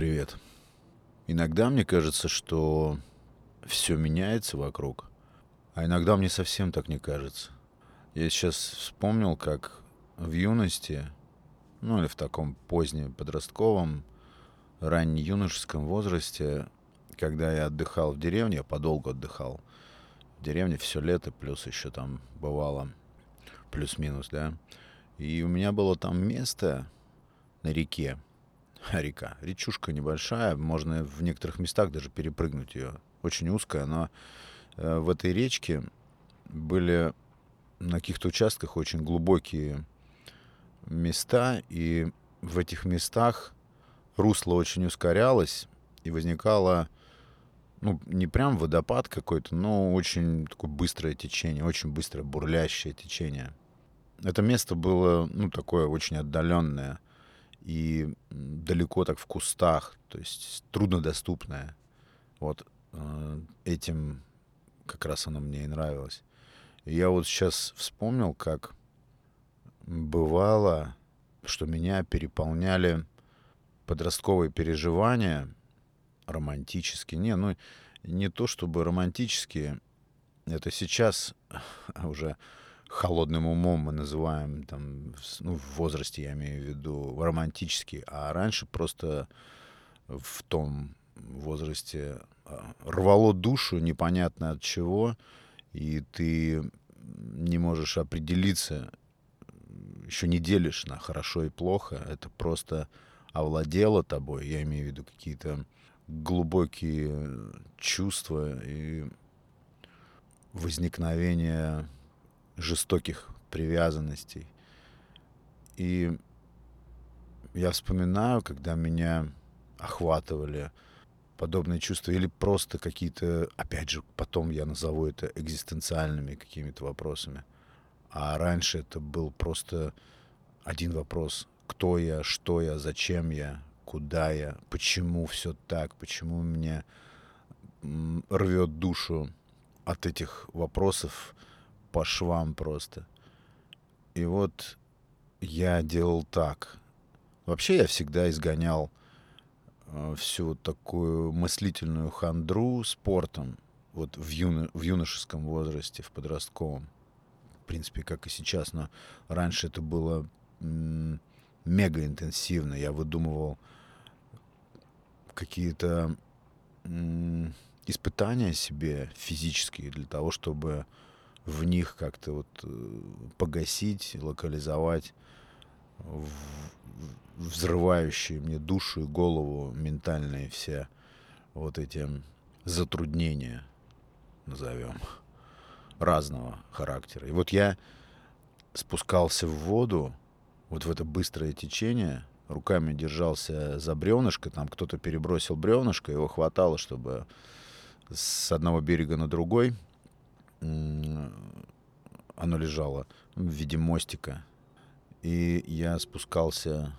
Привет. Иногда мне кажется, что все меняется вокруг, а иногда мне совсем так не кажется. Я сейчас вспомнил, как в юности, ну или в таком позднем подростковом, ранне-юношеском возрасте, когда я отдыхал в деревне, я подолгу отдыхал в деревне все лето, плюс еще там бывало плюс-минус, да. И у меня было там место на реке, река, речушка небольшая, можно в некоторых местах даже перепрыгнуть ее, очень узкая, но э, в этой речке были на каких-то участках очень глубокие места, и в этих местах русло очень ускорялось, и возникало, ну, не прям водопад какой-то, но очень такое быстрое течение, очень быстрое бурлящее течение. Это место было, ну, такое очень отдаленное и далеко так в кустах, то есть труднодоступное. Вот э, этим как раз оно мне и нравилось. И я вот сейчас вспомнил, как бывало, что меня переполняли подростковые переживания романтические. Не, ну не то чтобы романтические, это сейчас уже холодным умом мы называем, там, ну, в возрасте я имею в виду, романтический, а раньше просто в том возрасте а, рвало душу непонятно от чего, и ты не можешь определиться, еще не делишь на хорошо и плохо, это просто овладело тобой, я имею в виду какие-то глубокие чувства и возникновение жестоких привязанностей. И я вспоминаю, когда меня охватывали подобные чувства или просто какие-то, опять же, потом я назову это экзистенциальными какими-то вопросами. А раньше это был просто один вопрос. Кто я, что я, зачем я, куда я, почему все так, почему мне рвет душу от этих вопросов по швам просто. И вот я делал так. Вообще я всегда изгонял э, всю такую мыслительную хандру спортом. Вот в, юно, в юношеском возрасте, в подростковом. В принципе, как и сейчас. Но раньше это было мега интенсивно. Я выдумывал какие-то испытания себе физические для того, чтобы в них как-то вот э, погасить, локализовать взрывающие мне душу и голову ментальные все вот эти затруднения, назовем, разного характера. И вот я спускался в воду, вот в это быстрое течение, руками держался за бревнышко, там кто-то перебросил бревнышко, его хватало, чтобы с одного берега на другой оно лежало в виде мостика. И я спускался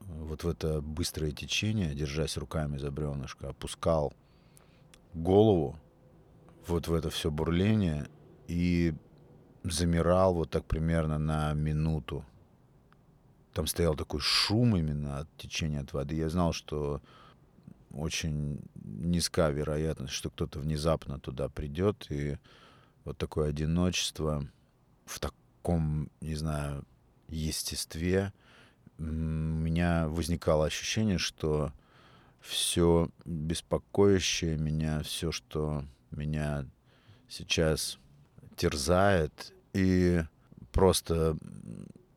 вот в это быстрое течение, держась руками за бревнышко, опускал голову вот в это все бурление и замирал вот так примерно на минуту. Там стоял такой шум именно от течения от воды. Я знал, что очень низка вероятность, что кто-то внезапно туда придет и вот такое одиночество в таком, не знаю, естестве, у меня возникало ощущение, что все беспокоящее меня, все, что меня сейчас терзает и просто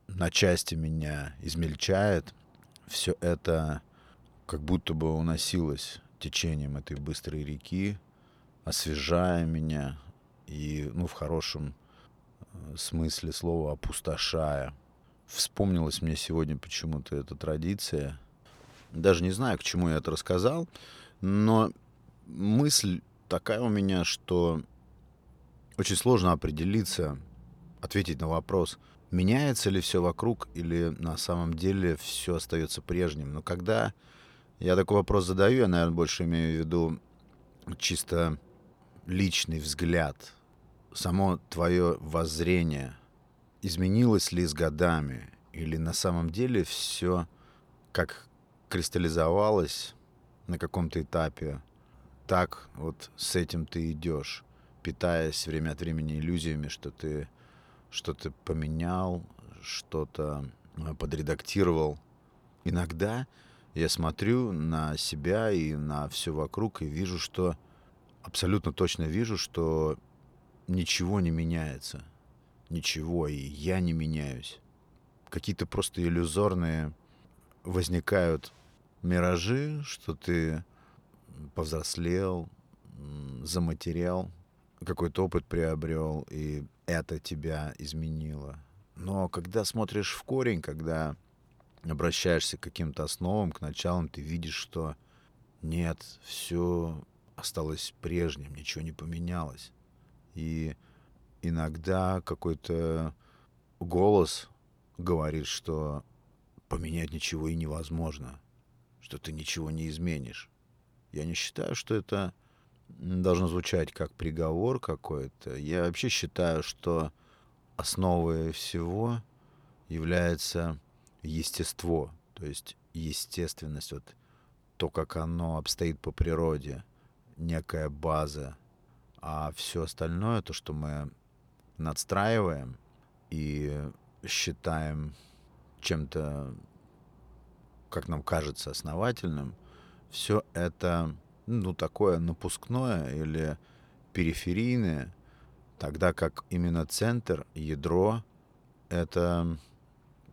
на части меня измельчает, все это как будто бы уносилось течением этой быстрой реки, освежая меня, и, ну, в хорошем э, смысле слова опустошая. Вспомнилась мне сегодня почему-то эта традиция. Даже не знаю, к чему я это рассказал, но мысль такая у меня, что очень сложно определиться, ответить на вопрос, меняется ли все вокруг или на самом деле все остается прежним. Но когда я такой вопрос задаю, я, наверное, больше имею в виду чисто личный взгляд само твое воззрение изменилось ли с годами? Или на самом деле все как кристаллизовалось на каком-то этапе. Так вот с этим ты идешь, питаясь время от времени иллюзиями, что ты что-то поменял, что-то э, подредактировал. Иногда я смотрю на себя и на все вокруг и вижу, что абсолютно точно вижу, что ничего не меняется. Ничего, и я не меняюсь. Какие-то просто иллюзорные возникают миражи, что ты повзрослел, заматерял, какой-то опыт приобрел, и это тебя изменило. Но когда смотришь в корень, когда обращаешься к каким-то основам, к началам, ты видишь, что нет, все осталось прежним, ничего не поменялось. И иногда какой-то голос говорит, что поменять ничего и невозможно, что ты ничего не изменишь. Я не считаю, что это должно звучать как приговор какой-то. Я вообще считаю, что основой всего является естество, то есть естественность, вот то, как оно обстоит по природе, некая база, а все остальное, то, что мы надстраиваем и считаем чем-то, как нам кажется, основательным, все это, ну, такое напускное или периферийное, тогда как именно центр, ядро — это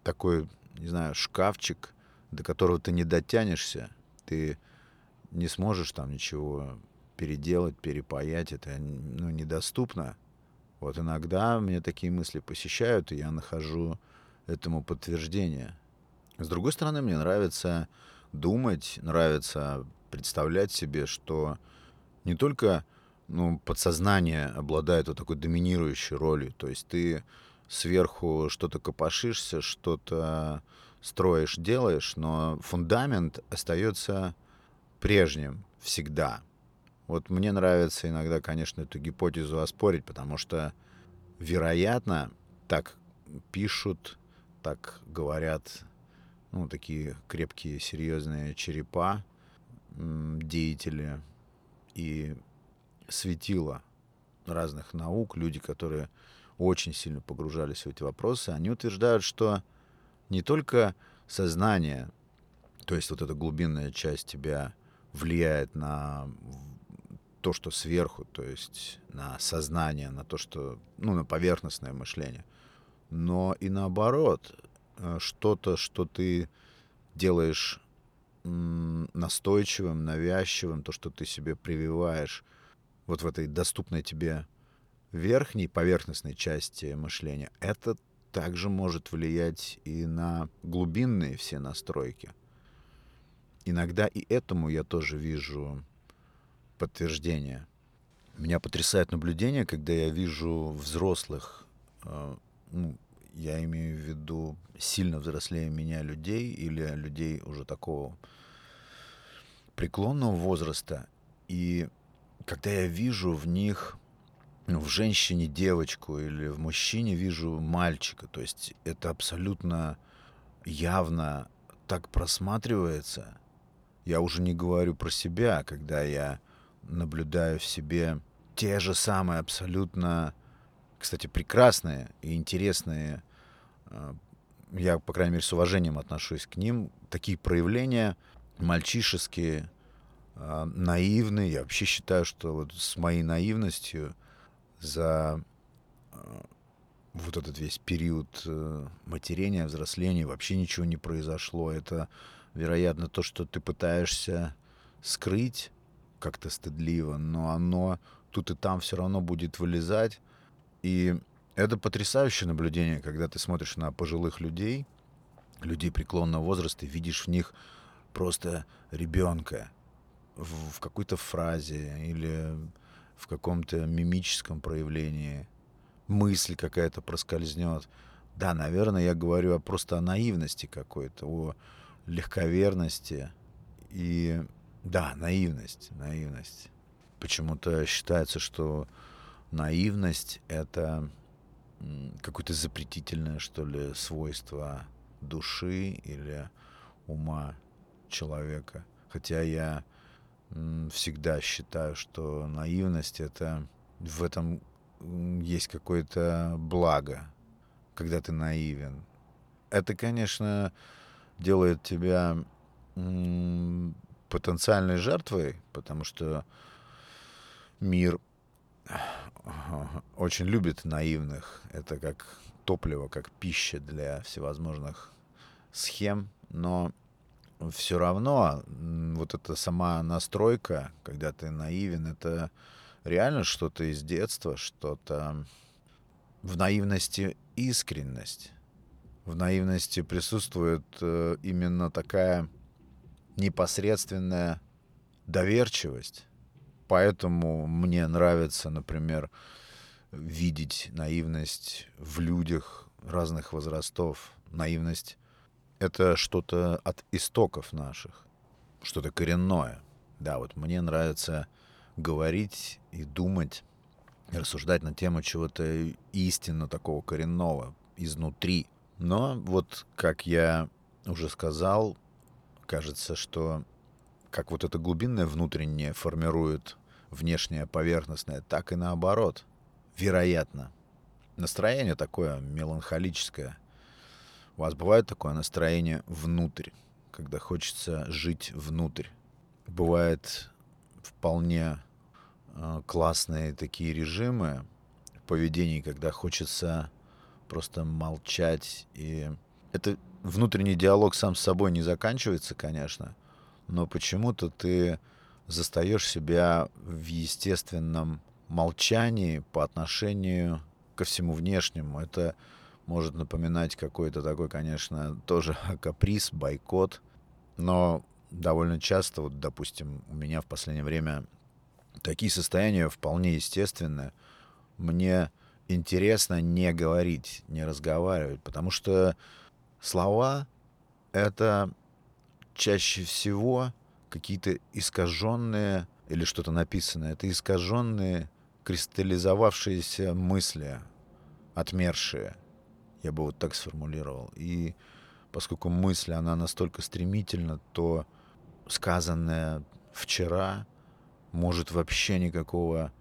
такой, не знаю, шкафчик, до которого ты не дотянешься, ты не сможешь там ничего переделать, перепаять, это ну, недоступно. Вот иногда мне такие мысли посещают, и я нахожу этому подтверждение. С другой стороны, мне нравится думать, нравится представлять себе, что не только ну, подсознание обладает вот такой доминирующей ролью, то есть ты сверху что-то копошишься, что-то строишь, делаешь, но фундамент остается прежним всегда. Вот мне нравится иногда, конечно, эту гипотезу оспорить, потому что, вероятно, так пишут, так говорят, ну, такие крепкие, серьезные черепа, деятели и светила разных наук, люди, которые очень сильно погружались в эти вопросы, они утверждают, что не только сознание, то есть вот эта глубинная часть тебя влияет на то, что сверху, то есть на сознание, на то, что, ну, на поверхностное мышление, но и наоборот, э, что-то, что ты делаешь настойчивым, навязчивым, то, что ты себе прививаешь вот в этой доступной тебе верхней поверхностной части мышления, это также может влиять и на глубинные все настройки. Иногда и этому я тоже вижу подтверждение. Меня потрясает наблюдение, когда я вижу взрослых, э, ну, я имею в виду сильно взрослее меня людей или людей уже такого преклонного возраста. И когда я вижу в них ну, в женщине девочку или в мужчине вижу мальчика. То есть это абсолютно явно так просматривается. Я уже не говорю про себя, когда я наблюдаю в себе те же самые абсолютно, кстати, прекрасные и интересные, а, я, по крайней мере, с уважением отношусь к ним, такие проявления мальчишеские, а, наивные. Я вообще считаю, что вот с моей наивностью – за э, вот этот весь период э, матерения, взросления вообще ничего не произошло. Это, вероятно, то, что ты пытаешься скрыть как-то стыдливо, но оно тут и там все равно будет вылезать. И это потрясающее наблюдение, когда ты смотришь на пожилых людей, людей преклонного возраста, и видишь в них просто ребенка в, в какой-то фразе или в каком-то мимическом проявлении, мысль какая-то проскользнет. Да, наверное, я говорю просто о наивности какой-то, о легковерности. И да, наивность, наивность. Почему-то считается, что наивность — это какое-то запретительное, что ли, свойство души или ума человека. Хотя я всегда считаю, что наивность это в этом есть какое-то благо, когда ты наивен. Это, конечно, делает тебя потенциальной жертвой, потому что мир очень любит наивных. Это как топливо, как пища для всевозможных схем, но все равно вот эта сама настройка, когда ты наивен, это реально что-то из детства, что-то в наивности искренность. В наивности присутствует э, именно такая непосредственная доверчивость. Поэтому мне нравится, например, видеть наивность в людях разных возрастов. Наивность — это что-то от истоков наших, что-то коренное. Да, вот мне нравится говорить и думать, и рассуждать на тему чего-то истинно такого коренного, изнутри. Но вот, как я уже сказал, кажется, что как вот это глубинное внутреннее формирует внешнее поверхностное, так и наоборот. Вероятно. Настроение такое меланхолическое. У вас бывает такое настроение внутрь, когда хочется жить внутрь. Бывает вполне э, классные такие режимы в когда хочется просто молчать. И это внутренний диалог сам с собой не заканчивается, конечно, но почему-то ты застаешь себя в естественном молчании по отношению ко всему внешнему. Это может напоминать какой-то такой, конечно, тоже каприз, бойкот. Но довольно часто, вот, допустим, у меня в последнее время такие состояния вполне естественные. Мне интересно не говорить, не разговаривать, потому что слова — это чаще всего какие-то искаженные или что-то написанное. Это искаженные, кристаллизовавшиеся мысли, отмершие. Я бы вот так сформулировал. И поскольку мысль, она настолько стремительна, то сказанное вчера может вообще никакого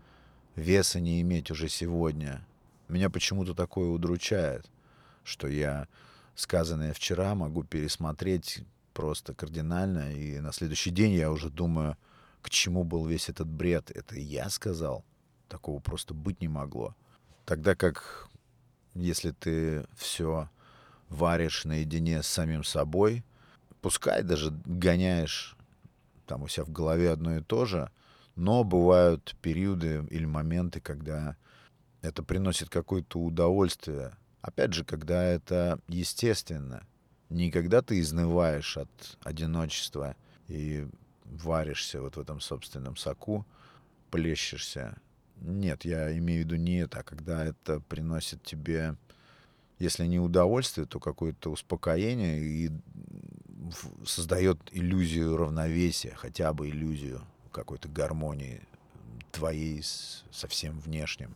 веса не иметь уже сегодня. Меня почему-то такое удручает, что я сказанное вчера могу пересмотреть просто кардинально, и на следующий день я уже думаю, к чему был весь этот бред. Это я сказал? Такого просто быть не могло. Тогда как если ты все варишь наедине с самим собой, пускай даже гоняешь там у себя в голове одно и то же, но бывают периоды или моменты, когда это приносит какое-то удовольствие. Опять же, когда это естественно. Не когда ты изнываешь от одиночества и варишься вот в этом собственном соку, плещешься. Нет, я имею в виду не это, а когда это приносит тебе, если не удовольствие, то какое-то успокоение и создает иллюзию равновесия, хотя бы иллюзию какой-то гармонии твоей со всем внешним.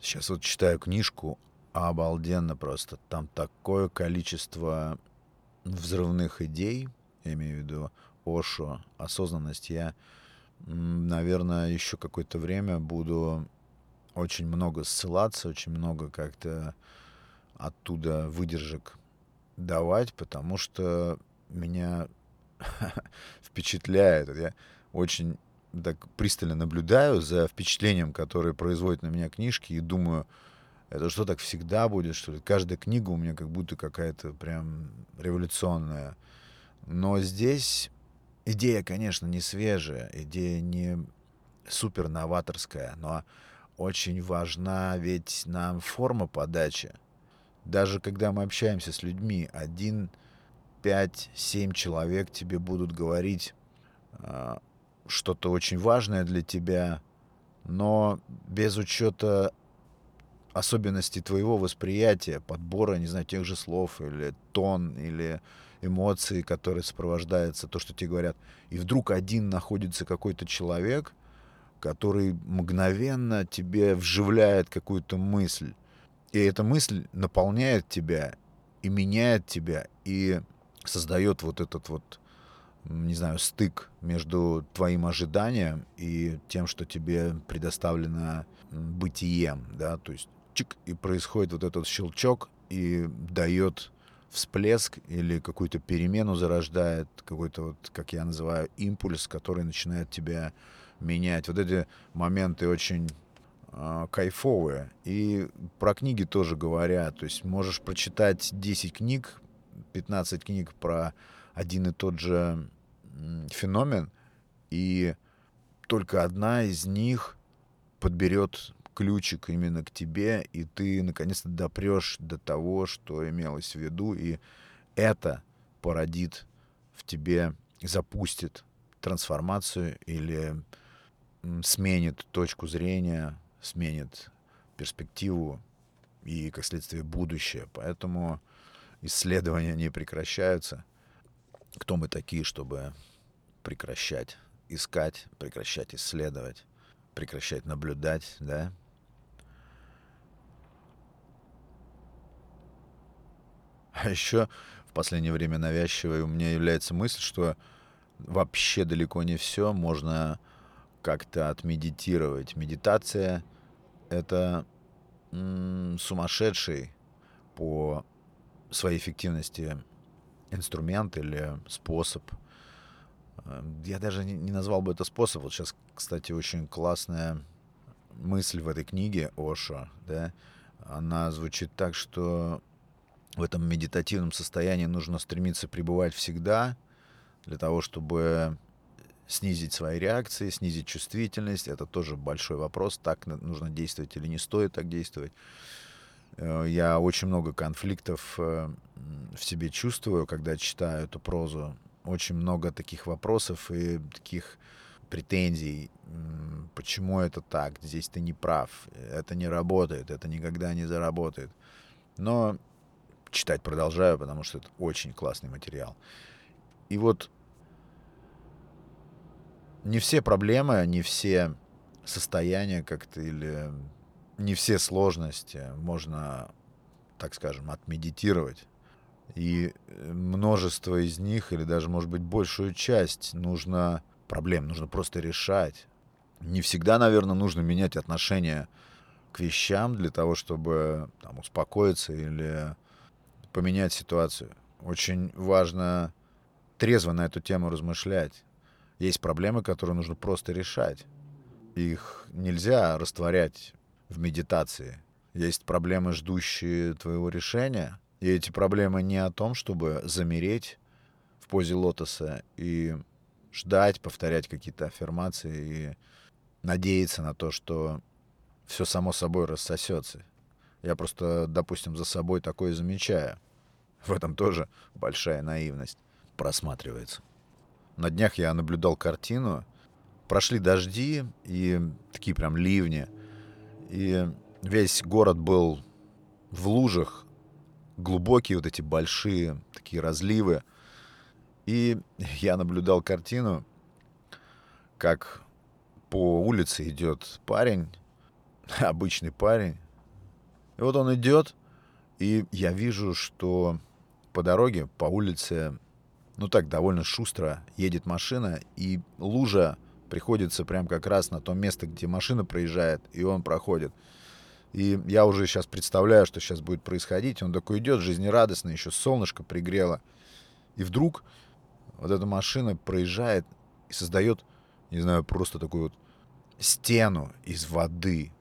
Сейчас вот читаю книжку, обалденно просто. Там такое количество взрывных идей, я имею в виду Ошо, осознанность. Я, наверное, еще какое-то время буду очень много ссылаться, очень много как-то оттуда выдержек давать, потому что меня впечатляет. Я очень так пристально наблюдаю за впечатлением, которое производят на меня книжки, и думаю, это что, так всегда будет, что ли? Каждая книга у меня как будто какая-то прям революционная. Но здесь идея, конечно, не свежая, идея не супер новаторская, но очень важна ведь нам форма подачи. Даже когда мы общаемся с людьми, один, пять, семь человек тебе будут говорить а, что-то очень важное для тебя, но без учета особенностей твоего восприятия, подбора, не знаю, тех же слов или тон, или эмоции, которые сопровождаются, то, что тебе говорят. И вдруг один находится какой-то человек, который мгновенно тебе вживляет какую-то мысль. И эта мысль наполняет тебя и меняет тебя, и создает вот этот вот не знаю, стык между твоим ожиданием и тем, что тебе предоставлено бытием, да, то есть чик, и происходит вот этот щелчок и дает всплеск или какую-то перемену зарождает, какой-то вот, как я называю, импульс, который начинает тебя менять. Вот эти моменты очень э, кайфовые. И про книги тоже говорят. То есть можешь прочитать 10 книг, 15 книг про один и тот же феномен, и только одна из них подберет ключик именно к тебе, и ты наконец-то допрешь до того, что имелось в виду, и это породит в тебе, запустит трансформацию или сменит точку зрения, сменит перспективу и, как следствие, будущее. Поэтому исследования не прекращаются. Кто мы такие, чтобы прекращать искать, прекращать исследовать, прекращать наблюдать, да? А еще в последнее время навязчивой у меня является мысль, что вообще далеко не все можно как-то отмедитировать. Медитация — это м- сумасшедший по своей эффективности инструмент или способ. Эм, я даже не, назвал бы это способ. Вот сейчас, кстати, очень классная мысль в этой книге Ошо, да, она звучит так, что в этом медитативном состоянии нужно стремиться пребывать всегда для того, чтобы снизить свои реакции, снизить чувствительность. Это тоже большой вопрос, так нужно действовать или не стоит так действовать. Э, я очень много конфликтов э, в себе чувствую, когда читаю эту прозу. Очень много таких вопросов и таких претензий. Почему это так? Здесь ты не прав. Это не работает. Это никогда не заработает. Но читать продолжаю, потому что это очень классный материал. И вот не все проблемы, не все состояния как-то или не все сложности можно, так скажем, отмедитировать. И э, множество из них, или даже, может быть, большую часть нужно проблем, нужно просто решать. Не всегда, наверное, нужно менять отношение к вещам для того, чтобы там, успокоиться или поменять ситуацию. Очень важно трезво на эту тему размышлять. Есть проблемы, которые нужно просто решать. Их нельзя растворять в медитации. Есть проблемы, ждущие твоего решения. И эти проблемы не о том, чтобы замереть в позе лотоса и ждать, повторять какие-то аффирмации и надеяться на то, что все само собой рассосется. Я просто, допустим, за собой такое замечаю. В этом тоже большая наивность просматривается. На днях я наблюдал картину. Прошли дожди и такие прям ливни — и весь город был в лужах, глубокие вот эти большие такие разливы. И я наблюдал картину, как по улице идет парень, обычный парень. И вот он идет, и я вижу, что по дороге, по улице, ну так, довольно шустро едет машина, и лужа приходится прям как раз на то место, где машина проезжает, и он проходит. И я уже сейчас представляю, что сейчас будет происходить. Он такой идет, жизнерадостно, еще солнышко пригрело. И вдруг вот эта машина проезжает и создает, не знаю, просто такую вот стену из воды,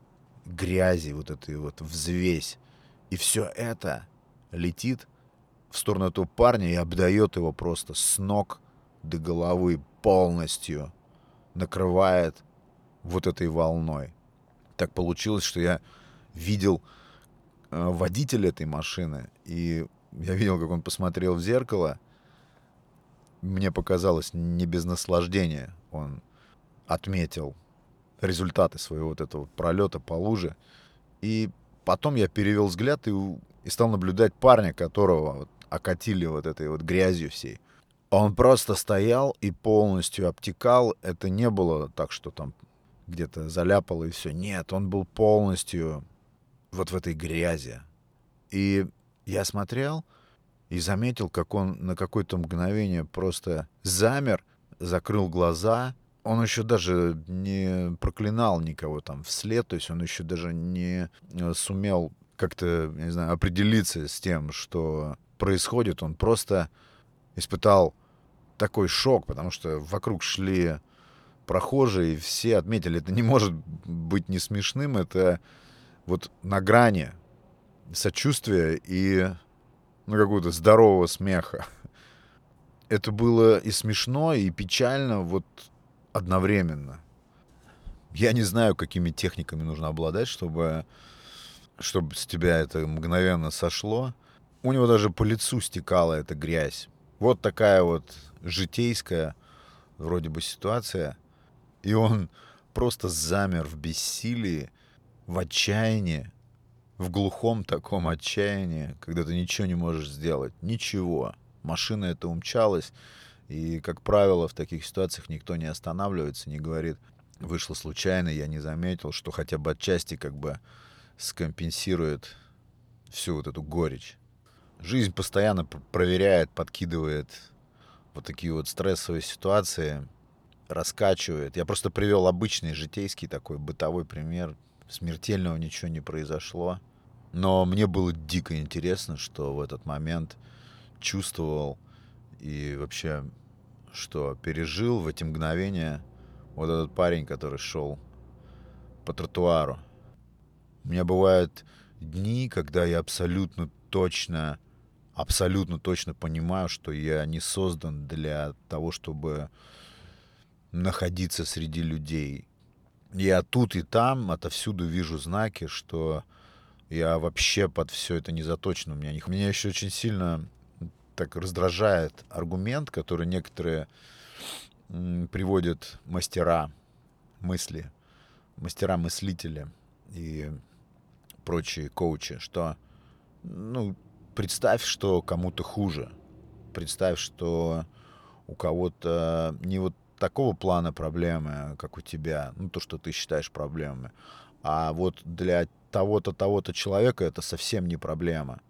грязи, вот этой вот взвесь. И все это летит в сторону этого парня и обдает его просто с ног до головы полностью накрывает вот этой волной. Так получилось, что я видел э, водителя этой машины, и я видел, как он посмотрел в зеркало. Мне показалось не без наслаждения. Он отметил результаты своего вот этого пролета по луже. И потом я перевел взгляд и, и стал наблюдать парня, которого вот окатили вот этой вот грязью всей. Он просто стоял и полностью обтекал. Это не было так, что там где-то заляпало и все. Нет, он был полностью вот в этой грязи. И я смотрел, и заметил, как он на какое-то мгновение просто замер, закрыл глаза. Он еще даже не проклинал никого там вслед, то есть он еще даже не э, сумел как-то, не знаю, определиться с тем, что происходит. Он просто испытал такой шок, потому что вокруг шли прохожие, и все отметили, это не может быть не смешным, это вот на грани сочувствия и ну, какого-то здорового смеха. Это было и смешно, и печально вот одновременно. Я не знаю, какими техниками нужно обладать, чтобы, чтобы с тебя это мгновенно сошло. У него даже по лицу стекала эта грязь. Вот такая вот житейская вроде бы ситуация. И он просто замер в бессилии, в отчаянии, в глухом таком отчаянии, когда ты ничего не можешь сделать. Ничего. Машина эта умчалась. И, как правило, в таких ситуациях никто не останавливается, не говорит, вышло случайно, я не заметил, что хотя бы отчасти как бы скомпенсирует всю вот эту горечь. Жизнь постоянно проверяет, подкидывает вот такие вот стрессовые ситуации, раскачивает. Я просто привел обычный житейский такой бытовой пример. Смертельного ничего не произошло. Но мне было дико интересно, что в этот момент чувствовал и вообще, что пережил в эти мгновения вот этот парень, который шел по тротуару. У меня бывают дни, когда я абсолютно точно, абсолютно точно понимаю, что я не создан для того, чтобы находиться среди людей. Я тут и там отовсюду вижу знаки, что я вообще под все это не заточен. У меня, меня еще очень сильно так раздражает аргумент, который некоторые приводят мастера мысли, мастера-мыслители и прочие коучи, что, ну, представь, что кому-то хуже. Представь, что у кого-то не вот такого плана проблемы, как у тебя, ну, то, что ты считаешь проблемами, а вот для того-то, того-то человека это совсем не проблема.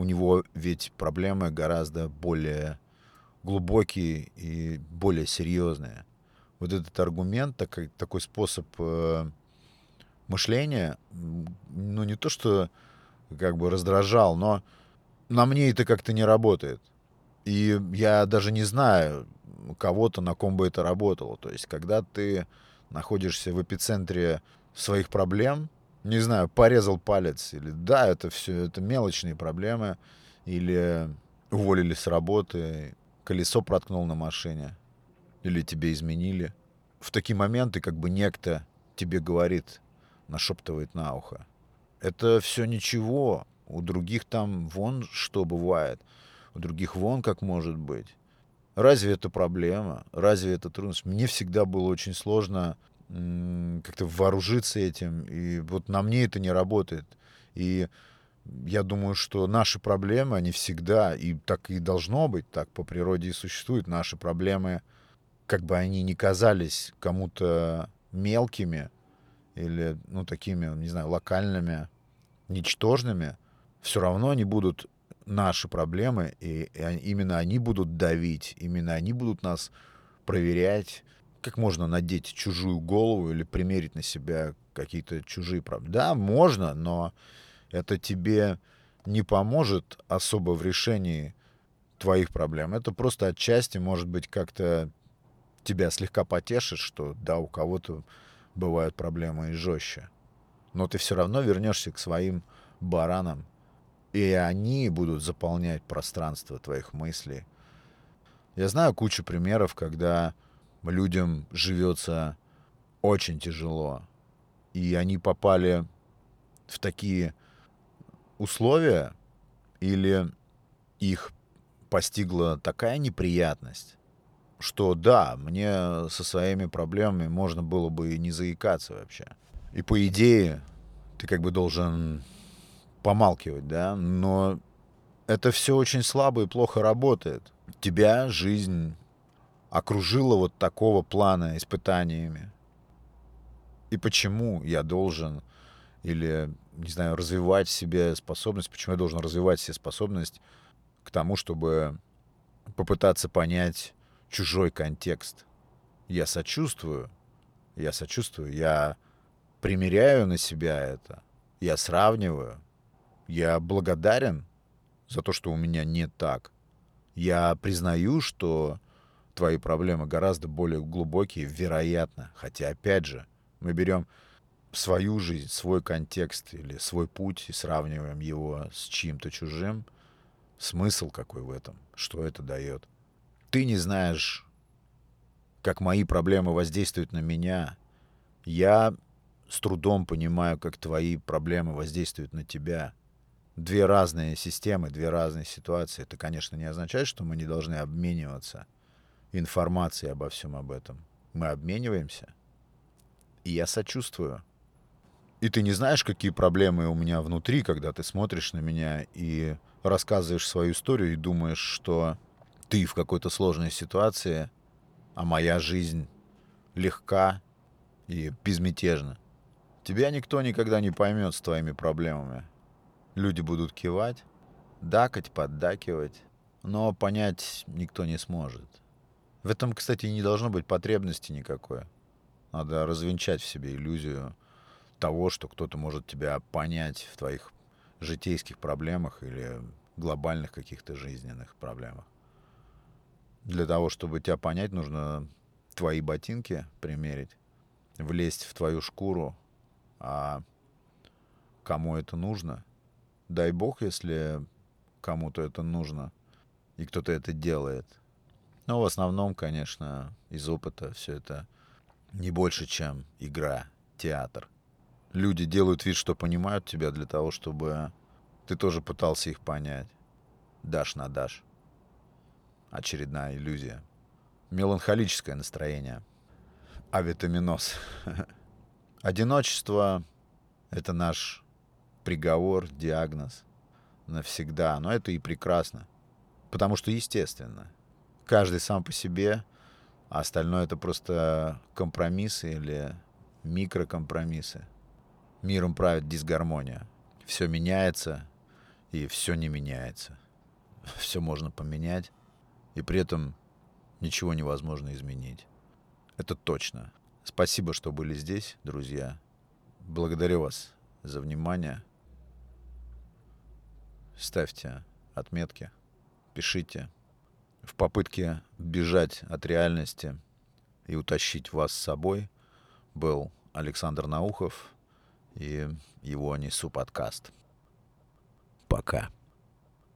У него ведь проблемы гораздо более глубокие и более серьезные. Вот этот аргумент, такой, такой способ э, мышления, ну не то что как бы раздражал, но на мне это как-то не работает. И я даже не знаю кого-то, на ком бы это работало. То есть, когда ты находишься в эпицентре своих проблем, не знаю, порезал палец, или да, это все, это мелочные проблемы, или уволили с работы, колесо проткнул на машине, или тебе изменили. В такие моменты как бы некто тебе говорит, нашептывает на ухо. Это все ничего, у других там вон что бывает, у других вон как может быть. Разве это проблема? Разве это трудность? Мне всегда было очень сложно как-то вооружиться этим. И вот на мне это не работает. И я думаю, что наши проблемы, они всегда, и так и должно быть, так по природе и существуют. Наши проблемы, как бы они ни казались кому-то мелкими или, ну, такими, не знаю, локальными, ничтожными, все равно они будут наши проблемы, и, и именно они будут давить, именно они будут нас проверять, как можно надеть чужую голову или примерить на себя какие-то чужие проблемы? Да, можно, но это тебе не поможет особо в решении твоих проблем. Это просто отчасти, может быть, как-то тебя слегка потешит, что да, у кого-то бывают проблемы и жестче. Но ты все равно вернешься к своим баранам, и они будут заполнять пространство твоих мыслей. Я знаю кучу примеров, когда людям живется очень тяжело. И они попали в такие условия, или их постигла такая неприятность, что да, мне со своими проблемами можно было бы и не заикаться вообще. И по идее ты как бы должен помалкивать, да, но это все очень слабо и плохо работает. Тебя жизнь окружила вот такого плана испытаниями? И почему я должен или, не знаю, развивать в себе способность, почему я должен развивать себе способность к тому, чтобы попытаться понять чужой контекст. Я сочувствую, я сочувствую, я примеряю на себя это, я сравниваю, я благодарен за то, что у меня не так. Я признаю, что твои проблемы гораздо более глубокие, вероятно. Хотя, опять же, мы берем свою жизнь, свой контекст или свой путь и сравниваем его с чьим-то чужим, смысл какой в этом, что это дает. Ты не знаешь, как мои проблемы воздействуют на меня. Я с трудом понимаю, как твои проблемы воздействуют на тебя. Две разные системы, две разные ситуации. Это, конечно, не означает, что мы не должны обмениваться информацией обо всем об этом. Мы обмениваемся. И я сочувствую и ты не знаешь, какие проблемы у меня внутри, когда ты смотришь на меня и рассказываешь свою историю и думаешь, что ты в какой-то сложной ситуации, а моя жизнь легка и безмятежна. Тебя никто никогда не поймет с твоими проблемами. Люди будут кивать, дакать, поддакивать, но понять никто не сможет. В этом, кстати, не должно быть потребности никакой. Надо развенчать в себе иллюзию того, что кто-то может тебя понять в твоих житейских проблемах или глобальных каких-то жизненных проблемах. Для того, чтобы тебя понять, нужно твои ботинки примерить, влезть в твою шкуру, а кому это нужно? Дай бог, если кому-то это нужно, и кто-то это делает. Но в основном, конечно, из опыта все это не больше, чем игра, театр – люди делают вид, что понимают тебя для того, чтобы ты тоже пытался их понять. Дашь на дашь. Очередная иллюзия. Меланхолическое настроение. Авитаминоз. Одиночество — это наш приговор, диагноз навсегда. Но это и прекрасно. Потому что естественно. Каждый сам по себе, а остальное это просто компромиссы или микрокомпромиссы миром правит дисгармония. Все меняется, и все не меняется. Все можно поменять, и при этом ничего невозможно изменить. Это точно. Спасибо, что были здесь, друзья. Благодарю вас за внимание. Ставьте отметки, пишите. В попытке бежать от реальности и утащить вас с собой был Александр Наухов – и его несу подкаст. Пока.